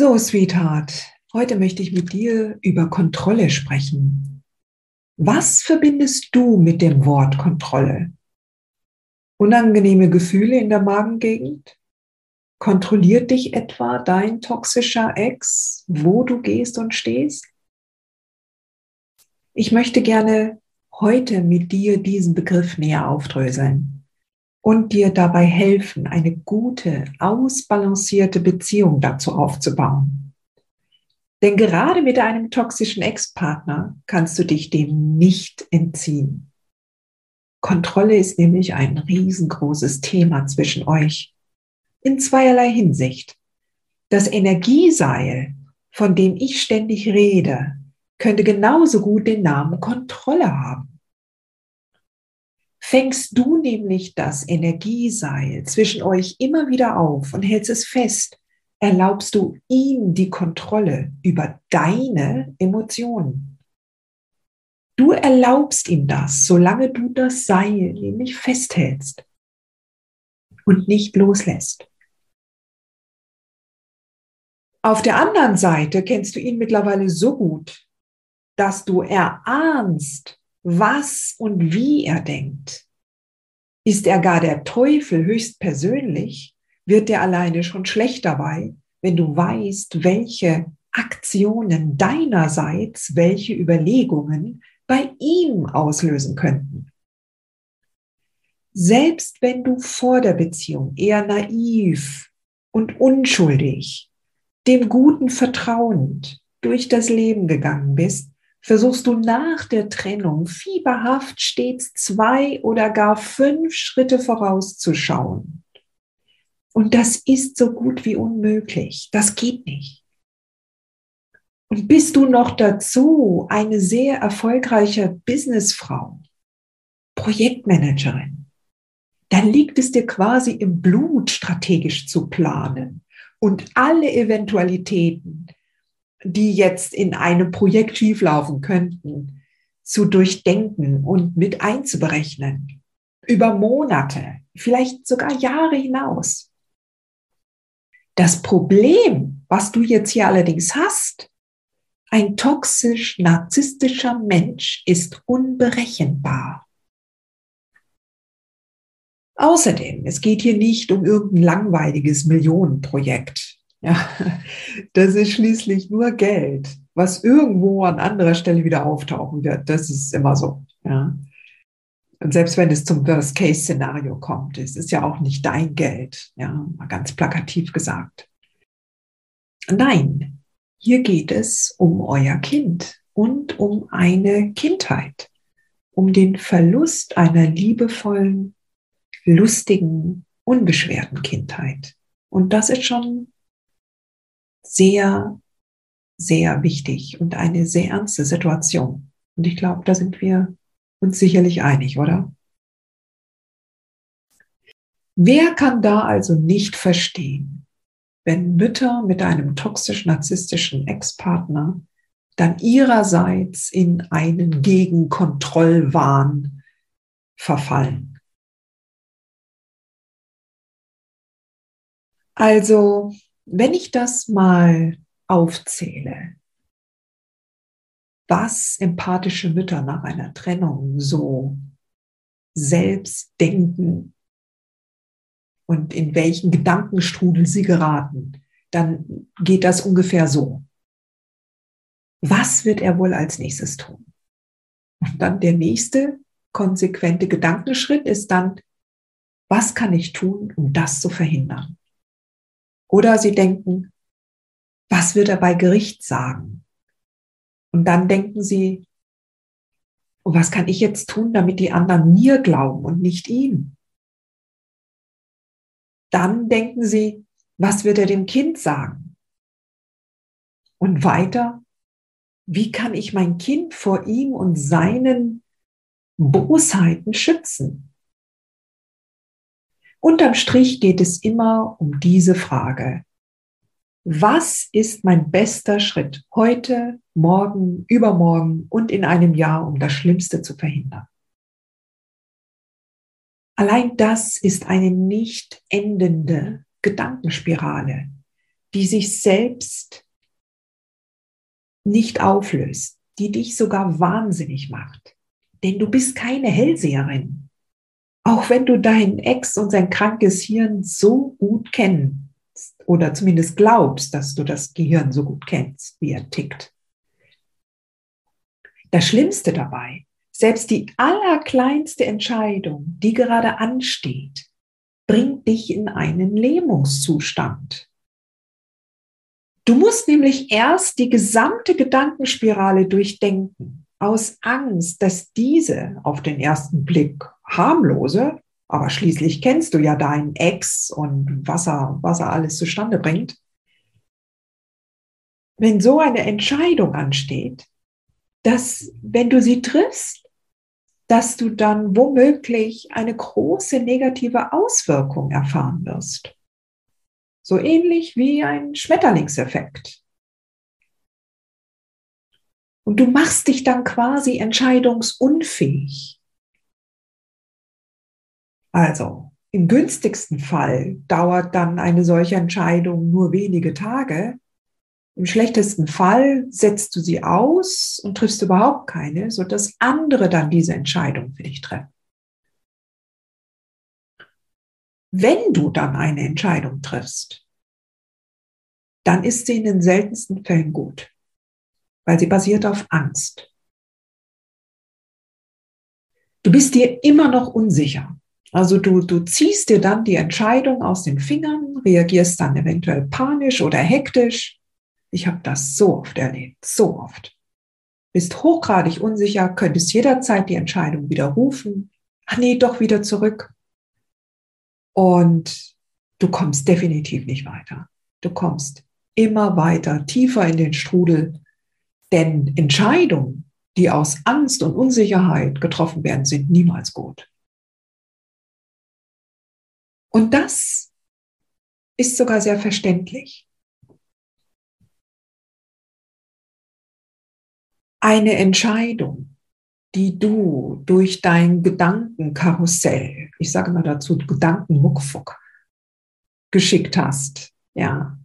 So, Sweetheart, heute möchte ich mit dir über Kontrolle sprechen. Was verbindest du mit dem Wort Kontrolle? Unangenehme Gefühle in der Magengegend? Kontrolliert dich etwa dein toxischer Ex, wo du gehst und stehst? Ich möchte gerne heute mit dir diesen Begriff näher aufdröseln und dir dabei helfen, eine gute, ausbalancierte Beziehung dazu aufzubauen. Denn gerade mit einem toxischen Ex-Partner kannst du dich dem nicht entziehen. Kontrolle ist nämlich ein riesengroßes Thema zwischen euch. In zweierlei Hinsicht. Das Energieseil, von dem ich ständig rede, könnte genauso gut den Namen Kontrolle haben. Fängst du nämlich das Energieseil zwischen euch immer wieder auf und hältst es fest, erlaubst du ihm die Kontrolle über deine Emotionen. Du erlaubst ihm das, solange du das Seil nämlich festhältst und nicht loslässt. Auf der anderen Seite kennst du ihn mittlerweile so gut, dass du erahnst, was und wie er denkt. Ist er gar der Teufel höchstpersönlich, wird er alleine schon schlecht dabei, wenn du weißt, welche Aktionen deinerseits welche Überlegungen bei ihm auslösen könnten. Selbst wenn du vor der Beziehung eher naiv und unschuldig, dem Guten vertrauend durch das Leben gegangen bist, versuchst du nach der Trennung fieberhaft stets zwei oder gar fünf Schritte vorauszuschauen. Und das ist so gut wie unmöglich. Das geht nicht. Und bist du noch dazu eine sehr erfolgreiche Businessfrau, Projektmanagerin, dann liegt es dir quasi im Blut, strategisch zu planen und alle Eventualitäten, die jetzt in einem Projekt schieflaufen könnten, zu durchdenken und mit einzuberechnen. Über Monate, vielleicht sogar Jahre hinaus. Das Problem, was du jetzt hier allerdings hast, ein toxisch-narzisstischer Mensch ist unberechenbar. Außerdem, es geht hier nicht um irgendein langweiliges Millionenprojekt. Ja, das ist schließlich nur Geld, was irgendwo an anderer Stelle wieder auftauchen wird. Das ist immer so. Ja. Und selbst wenn es zum Worst-Case-Szenario kommt, es ist ja auch nicht dein Geld, ja, mal ganz plakativ gesagt. Nein, hier geht es um euer Kind und um eine Kindheit, um den Verlust einer liebevollen, lustigen, unbeschwerten Kindheit. Und das ist schon sehr, sehr wichtig und eine sehr ernste Situation. Und ich glaube, da sind wir uns sicherlich einig, oder? Wer kann da also nicht verstehen, wenn Mütter mit einem toxisch-narzisstischen Ex-Partner dann ihrerseits in einen Gegenkontrollwahn verfallen? Also wenn ich das mal aufzähle, was empathische Mütter nach einer Trennung so selbst denken und in welchen Gedankenstrudel sie geraten, dann geht das ungefähr so. Was wird er wohl als nächstes tun? Und dann der nächste konsequente Gedankenschritt ist dann, was kann ich tun, um das zu verhindern? Oder sie denken, Was wird er bei Gericht sagen? Und dann denken sie, und was kann ich jetzt tun, damit die anderen mir glauben und nicht ihm? Dann denken sie, was wird er dem Kind sagen? Und weiter, wie kann ich mein Kind vor ihm und seinen Bosheiten schützen? Unterm Strich geht es immer um diese Frage. Was ist mein bester Schritt heute, morgen, übermorgen und in einem Jahr, um das Schlimmste zu verhindern? Allein das ist eine nicht endende Gedankenspirale, die sich selbst nicht auflöst, die dich sogar wahnsinnig macht. Denn du bist keine Hellseherin. Auch wenn du deinen Ex und sein krankes Hirn so gut kennst oder zumindest glaubst, dass du das Gehirn so gut kennst, wie er tickt. Das Schlimmste dabei, selbst die allerkleinste Entscheidung, die gerade ansteht, bringt dich in einen Lähmungszustand. Du musst nämlich erst die gesamte Gedankenspirale durchdenken, aus Angst, dass diese auf den ersten Blick harmlose, aber schließlich kennst du ja deinen Ex und was er, was er alles zustande bringt. Wenn so eine Entscheidung ansteht, dass wenn du sie triffst, dass du dann womöglich eine große negative Auswirkung erfahren wirst. So ähnlich wie ein Schmetterlingseffekt. Und du machst dich dann quasi entscheidungsunfähig. Also im günstigsten Fall dauert dann eine solche Entscheidung nur wenige Tage im schlechtesten Fall setzt du sie aus und triffst überhaupt keine, sodass andere dann diese Entscheidung für dich treffen. Wenn du dann eine Entscheidung triffst, dann ist sie in den seltensten Fällen gut, weil sie basiert auf Angst. Du bist dir immer noch unsicher. Also du, du ziehst dir dann die Entscheidung aus den Fingern, reagierst dann eventuell panisch oder hektisch ich habe das so oft erlebt, so oft. Bist hochgradig unsicher, könntest jederzeit die Entscheidung widerrufen. Ach nee, doch wieder zurück. Und du kommst definitiv nicht weiter. Du kommst immer weiter, tiefer in den Strudel. Denn Entscheidungen, die aus Angst und Unsicherheit getroffen werden, sind niemals gut. Und das ist sogar sehr verständlich. eine Entscheidung, die du durch dein Gedankenkarussell, ich sage mal dazu Gedankenmuckfuck, geschickt hast, ja,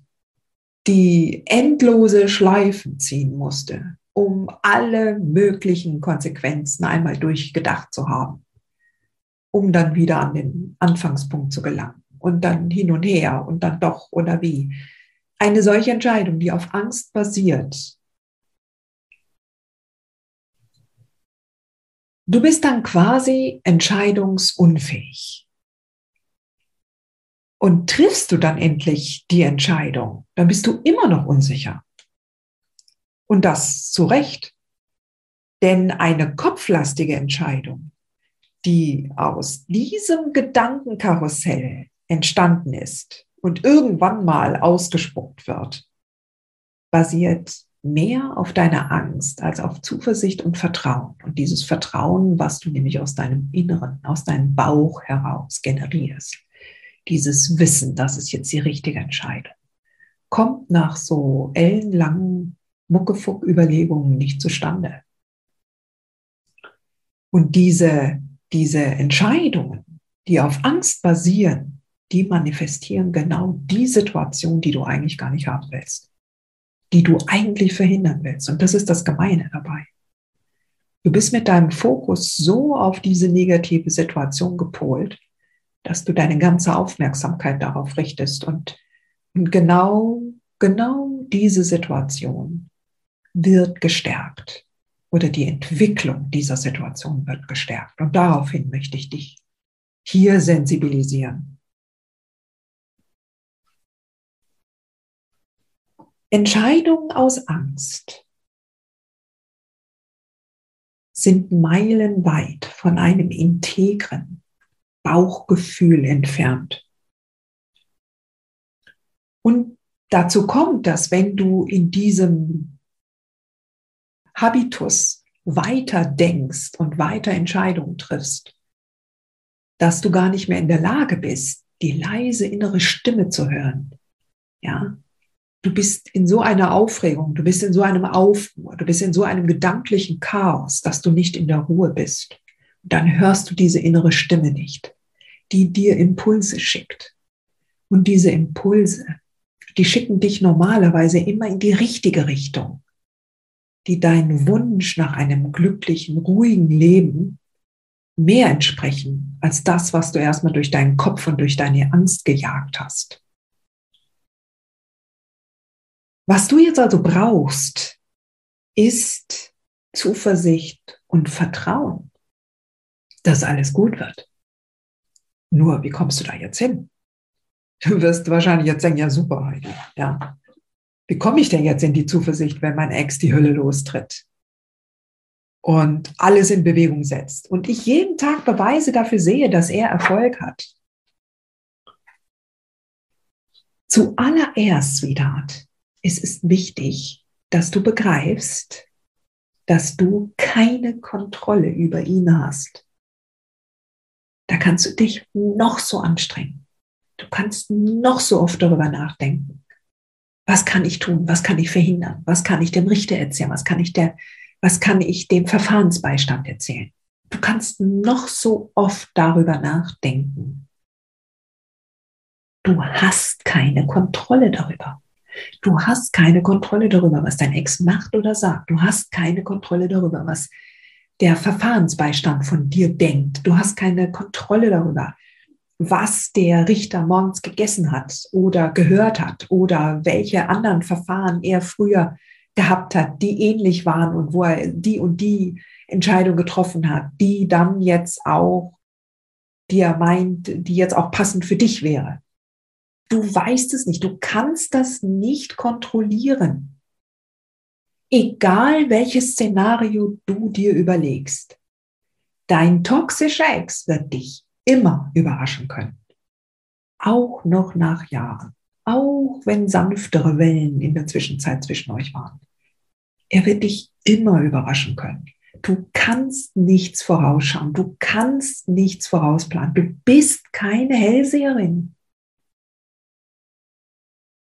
die endlose Schleifen ziehen musste, um alle möglichen Konsequenzen einmal durchgedacht zu haben, um dann wieder an den Anfangspunkt zu gelangen und dann hin und her und dann doch oder wie. Eine solche Entscheidung, die auf Angst basiert, Du bist dann quasi entscheidungsunfähig. Und triffst du dann endlich die Entscheidung, dann bist du immer noch unsicher. Und das zu Recht. Denn eine kopflastige Entscheidung, die aus diesem Gedankenkarussell entstanden ist und irgendwann mal ausgespuckt wird, basiert mehr auf deine Angst als auf Zuversicht und Vertrauen. Und dieses Vertrauen, was du nämlich aus deinem Inneren, aus deinem Bauch heraus generierst, dieses Wissen, das ist jetzt die richtige Entscheidung, kommt nach so ellenlangen Muckefuck-Überlegungen nicht zustande. Und diese, diese Entscheidungen, die auf Angst basieren, die manifestieren genau die Situation, die du eigentlich gar nicht haben willst die du eigentlich verhindern willst. Und das ist das Gemeine dabei. Du bist mit deinem Fokus so auf diese negative Situation gepolt, dass du deine ganze Aufmerksamkeit darauf richtest und, genau, genau diese Situation wird gestärkt oder die Entwicklung dieser Situation wird gestärkt. Und daraufhin möchte ich dich hier sensibilisieren. Entscheidungen aus Angst sind meilenweit von einem integren Bauchgefühl entfernt. Und dazu kommt, dass wenn du in diesem Habitus weiter denkst und weiter Entscheidungen triffst, dass du gar nicht mehr in der Lage bist, die leise innere Stimme zu hören. Ja, du bist in so einer Aufregung, du bist in so einem Aufruhr, du bist in so einem gedanklichen Chaos, dass du nicht in der Ruhe bist. dann hörst du diese innere Stimme nicht, die dir Impulse schickt. Und diese Impulse, die schicken dich normalerweise immer in die richtige Richtung, die deinen Wunsch nach einem glücklichen, ruhigen Leben mehr entsprechen als das, was du erstmal durch deinen Kopf und durch deine Angst gejagt hast. Was du jetzt also brauchst, ist Zuversicht und Vertrauen, dass alles gut wird. Nur, wie kommst du da jetzt hin? Du wirst wahrscheinlich jetzt denken, ja super, Heidi, ja. Wie komme ich denn jetzt in die Zuversicht, wenn mein Ex die Hölle lostritt? Und alles in Bewegung setzt. Und ich jeden Tag Beweise dafür sehe, dass er Erfolg hat. Zuallererst, Sweetheart, es ist wichtig, dass du begreifst, dass du keine Kontrolle über ihn hast. Da kannst du dich noch so anstrengen. Du kannst noch so oft darüber nachdenken. Was kann ich tun? Was kann ich verhindern? Was kann ich dem Richter erzählen? Was kann ich der, was kann ich dem Verfahrensbeistand erzählen? Du kannst noch so oft darüber nachdenken. Du hast keine Kontrolle darüber. Du hast keine Kontrolle darüber, was dein Ex macht oder sagt. Du hast keine Kontrolle darüber, was der Verfahrensbeistand von dir denkt. Du hast keine Kontrolle darüber, was der Richter morgens gegessen hat oder gehört hat oder welche anderen Verfahren er früher gehabt hat, die ähnlich waren und wo er die und die Entscheidung getroffen hat, die dann jetzt auch, die er meint, die jetzt auch passend für dich wäre. Du weißt es nicht. Du kannst das nicht kontrollieren. Egal welches Szenario du dir überlegst. Dein toxischer Ex wird dich immer überraschen können. Auch noch nach Jahren. Auch wenn sanftere Wellen in der Zwischenzeit zwischen euch waren. Er wird dich immer überraschen können. Du kannst nichts vorausschauen. Du kannst nichts vorausplanen. Du bist keine Hellseherin.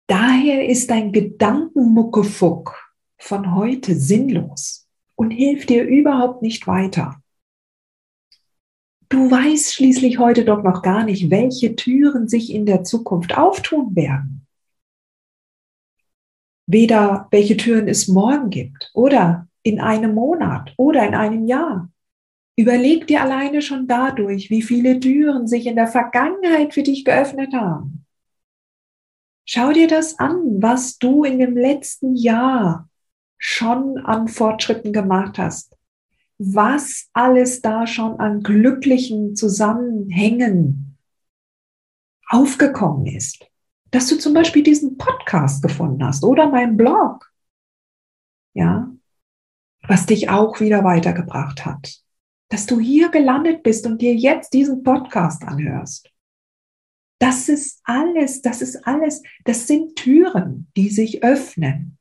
Daher ist dein Gedankenmuckefuck von heute sinnlos und hilft dir überhaupt nicht weiter. Du weißt schließlich heute doch noch gar nicht, welche Türen sich in der Zukunft auftun werden. Weder welche Türen es morgen gibt oder in einem Monat oder in einem Jahr. Überleg dir alleine schon dadurch, wie viele Türen sich in der Vergangenheit für dich geöffnet haben. Schau dir das an, was du in dem letzten Jahr schon an Fortschritten gemacht hast. Was alles da schon an glücklichen Zusammenhängen aufgekommen ist. Dass du zum Beispiel diesen Podcast gefunden hast oder meinen Blog. Ja. Was dich auch wieder weitergebracht hat. Dass du hier gelandet bist und dir jetzt diesen Podcast anhörst. Das ist alles, das ist alles, das sind Türen, die sich öffnen.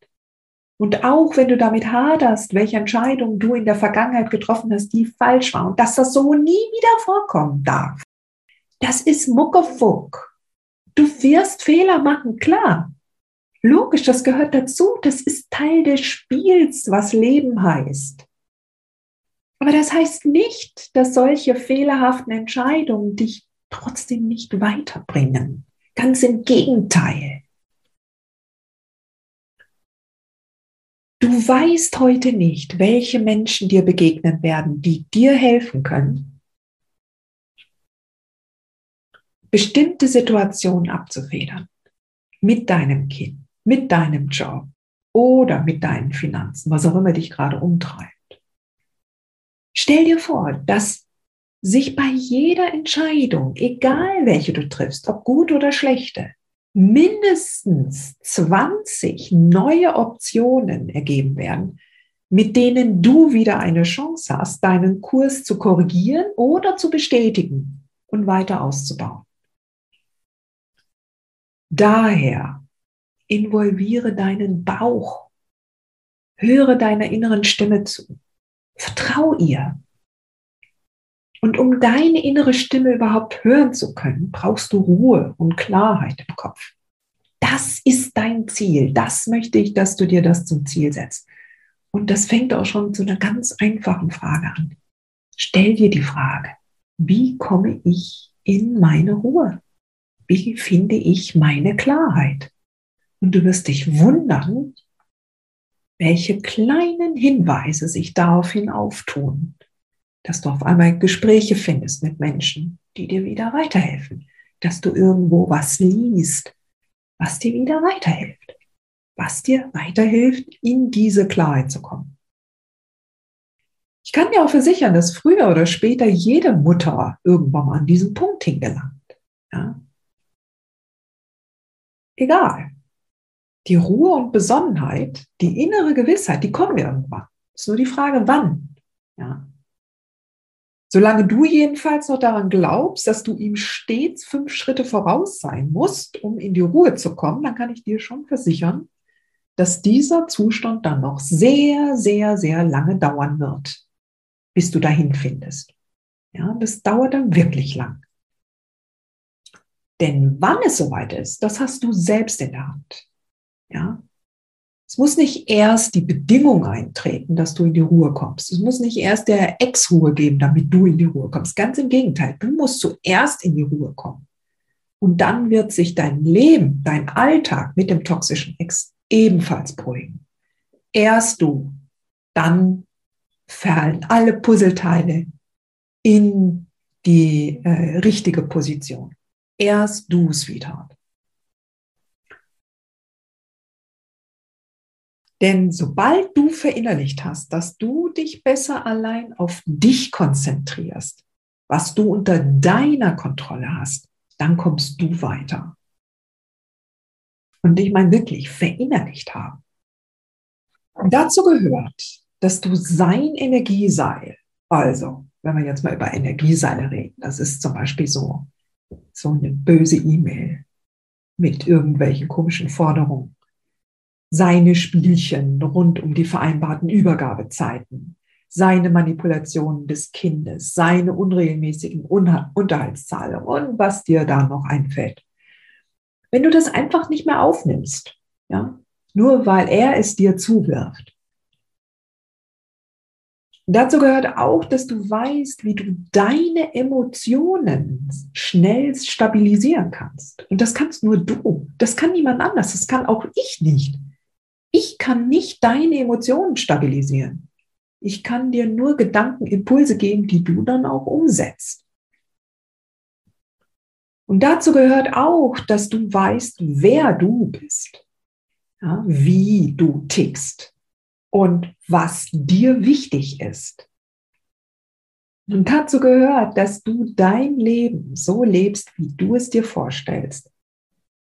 Und auch wenn du damit haderst, welche Entscheidung du in der Vergangenheit getroffen hast, die falsch war und dass das so nie wieder vorkommen darf, das ist Muckefuck. Du wirst Fehler machen, klar. Logisch, das gehört dazu. Das ist Teil des Spiels, was Leben heißt. Aber das heißt nicht, dass solche fehlerhaften Entscheidungen dich trotzdem nicht weiterbringen. Ganz im Gegenteil. Du weißt heute nicht, welche Menschen dir begegnen werden, die dir helfen können, bestimmte Situationen abzufedern. Mit deinem Kind, mit deinem Job oder mit deinen Finanzen, was auch immer dich gerade umtreibt. Stell dir vor, dass sich bei jeder Entscheidung, egal welche du triffst, ob gut oder schlechte, mindestens 20 neue Optionen ergeben werden, mit denen du wieder eine Chance hast, deinen Kurs zu korrigieren oder zu bestätigen und weiter auszubauen. Daher involviere deinen Bauch, höre deiner inneren Stimme zu, vertrau ihr. Und um deine innere Stimme überhaupt hören zu können, brauchst du Ruhe und Klarheit im Kopf. Das ist dein Ziel. Das möchte ich, dass du dir das zum Ziel setzt. Und das fängt auch schon zu einer ganz einfachen Frage an. Stell dir die Frage, wie komme ich in meine Ruhe? Wie finde ich meine Klarheit? Und du wirst dich wundern, welche kleinen Hinweise sich daraufhin auftun, dass du auf einmal Gespräche findest mit Menschen, die dir wieder weiterhelfen, dass du irgendwo was liest, was dir wieder weiterhilft, was dir weiterhilft, in diese Klarheit zu kommen. Ich kann dir auch versichern, dass früher oder später jede Mutter irgendwann mal an diesen Punkt hingelangt. Ja? Egal. Die Ruhe und Besonnenheit, die innere Gewissheit, die kommen irgendwann. Ist nur die Frage, wann. Ja? Solange du jedenfalls noch daran glaubst, dass du ihm stets fünf Schritte voraus sein musst, um in die Ruhe zu kommen, dann kann ich dir schon versichern, dass dieser Zustand dann noch sehr, sehr, sehr lange dauern wird, bis du dahin findest. Ja, das dauert dann wirklich lang. Denn wann es soweit ist, das hast du selbst in der Hand. Ja, es muss nicht erst die Bedingung eintreten, dass du in die Ruhe kommst. Es muss nicht erst der Ex-Ruhe geben, damit du in die Ruhe kommst. Ganz im Gegenteil, du musst zuerst in die Ruhe kommen. Und dann wird sich dein Leben, dein Alltag mit dem toxischen Ex ebenfalls beruhigen. Erst du, dann fallen alle Puzzleteile in die äh, richtige Position. Erst du, Sweetheart. Denn sobald du verinnerlicht hast, dass du dich besser allein auf dich konzentrierst, was du unter deiner Kontrolle hast, dann kommst du weiter. Und ich meine wirklich verinnerlicht haben. Und dazu gehört, dass du sein Energieseil, also wenn wir jetzt mal über Energieseile reden, das ist zum Beispiel so, so eine böse E-Mail mit irgendwelchen komischen Forderungen seine Spielchen rund um die vereinbarten Übergabezeiten, seine Manipulationen des Kindes, seine unregelmäßigen Unterhaltszahlungen und was dir da noch einfällt. Wenn du das einfach nicht mehr aufnimmst, ja, nur weil er es dir zuwirft. Dazu gehört auch, dass du weißt, wie du deine Emotionen schnell stabilisieren kannst. Und das kannst nur du. Das kann niemand anders. Das kann auch ich nicht. Ich kann nicht deine Emotionen stabilisieren. Ich kann dir nur Gedankenimpulse geben, die du dann auch umsetzt. Und dazu gehört auch, dass du weißt, wer du bist, ja, wie du tickst und was dir wichtig ist. Und dazu gehört, dass du dein Leben so lebst, wie du es dir vorstellst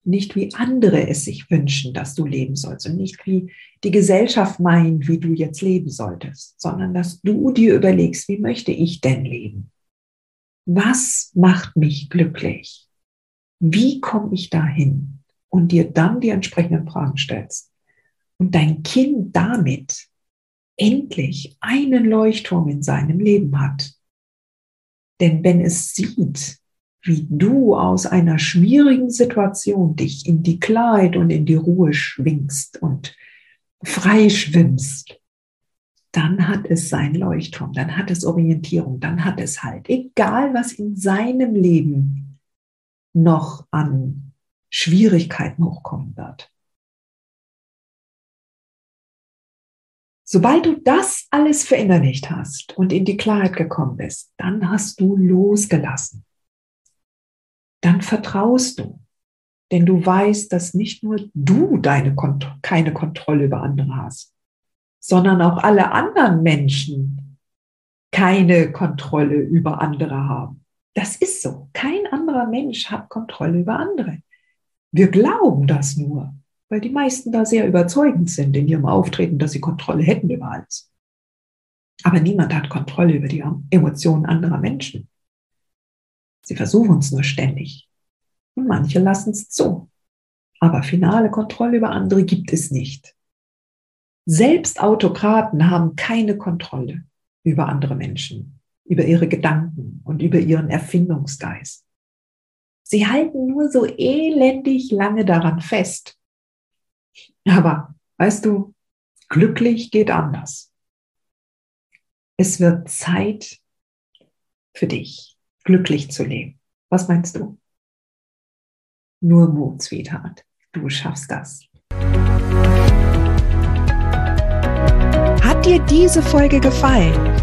nicht wie andere es sich wünschen, dass du leben sollst und nicht wie die Gesellschaft meint, wie du jetzt leben solltest, sondern dass du dir überlegst, wie möchte ich denn leben? Was macht mich glücklich? Wie komme ich dahin? Und dir dann die entsprechenden Fragen stellst. Und dein Kind damit endlich einen Leuchtturm in seinem Leben hat. Denn wenn es sieht, wie du aus einer schwierigen Situation dich in die Klarheit und in die Ruhe schwingst und frei schwimmst, dann hat es sein Leuchtturm, dann hat es Orientierung, dann hat es halt, egal was in seinem Leben noch an Schwierigkeiten hochkommen wird. Sobald du das alles verinnerlicht hast und in die Klarheit gekommen bist, dann hast du losgelassen dann vertraust du. Denn du weißt, dass nicht nur du deine Kont keine Kontrolle über andere hast, sondern auch alle anderen Menschen keine Kontrolle über andere haben. Das ist so. Kein anderer Mensch hat Kontrolle über andere. Wir glauben das nur, weil die meisten da sehr überzeugend sind in ihrem Auftreten, dass sie Kontrolle hätten über alles. Aber niemand hat Kontrolle über die Emotionen anderer Menschen. Sie versuchen es nur ständig. Und manche lassen es zu. Aber finale Kontrolle über andere gibt es nicht. Selbst Autokraten haben keine Kontrolle über andere Menschen, über ihre Gedanken und über ihren Erfindungsgeist. Sie halten nur so elendig lange daran fest. Aber weißt du, glücklich geht anders. Es wird Zeit für dich, glücklich zu leben. Was meinst du? Nur Mut, Sweetheart. Du schaffst das. Hat dir diese Folge gefallen?